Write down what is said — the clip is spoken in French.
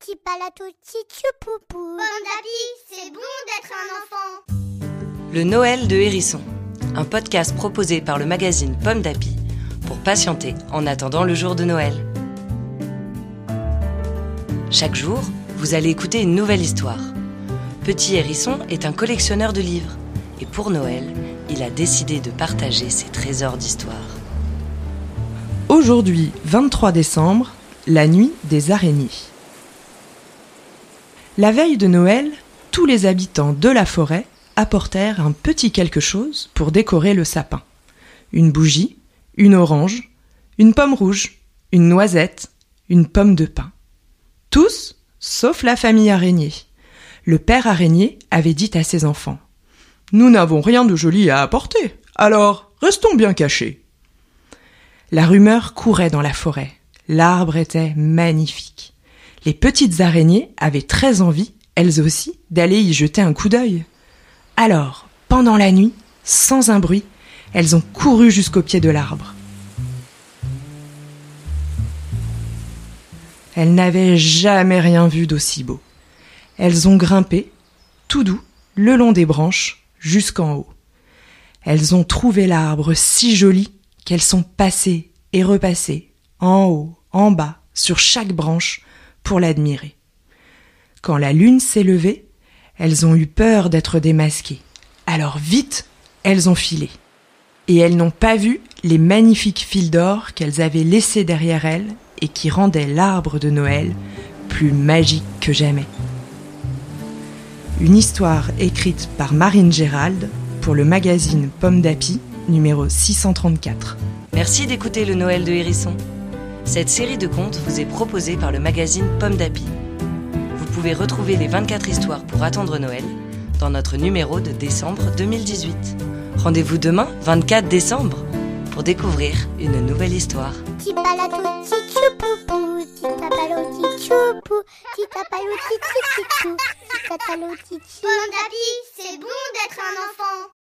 Petit palato, petit poupou. c'est bon d'être un enfant. Le Noël de Hérisson, un podcast proposé par le magazine Pomme d'Api pour patienter en attendant le jour de Noël. Chaque jour, vous allez écouter une nouvelle histoire. Petit Hérisson est un collectionneur de livres et pour Noël, il a décidé de partager ses trésors d'histoire. Aujourd'hui, 23 décembre, la nuit des araignées. La veille de Noël, tous les habitants de la forêt apportèrent un petit quelque chose pour décorer le sapin. Une bougie, une orange, une pomme rouge, une noisette, une pomme de pin. Tous, sauf la famille araignée. Le père araignée avait dit à ses enfants Nous n'avons rien de joli à apporter, alors restons bien cachés. La rumeur courait dans la forêt. L'arbre était magnifique. Les petites araignées avaient très envie, elles aussi, d'aller y jeter un coup d'œil. Alors, pendant la nuit, sans un bruit, elles ont couru jusqu'au pied de l'arbre. Elles n'avaient jamais rien vu d'aussi beau. Elles ont grimpé, tout doux, le long des branches, jusqu'en haut. Elles ont trouvé l'arbre si joli qu'elles sont passées et repassées, en haut, en bas, sur chaque branche, pour l'admirer. Quand la lune s'est levée, elles ont eu peur d'être démasquées. Alors vite, elles ont filé. Et elles n'ont pas vu les magnifiques fils d'or qu'elles avaient laissés derrière elles et qui rendaient l'arbre de Noël plus magique que jamais. Une histoire écrite par Marine Gérald pour le magazine Pomme d'Api, numéro 634. Merci d'écouter le Noël de Hérisson. Cette série de contes vous est proposée par le magazine Pomme d'Api. Vous pouvez retrouver les 24 histoires pour attendre Noël dans notre numéro de décembre 2018. Rendez-vous demain, 24 décembre, pour découvrir une nouvelle histoire. Petit palato, petit poupou. Petit tapalo, petit choupou. Petit tapalo, petit chou. Petit tapalo, petit chou. Bon c'est bon d'être un enfant.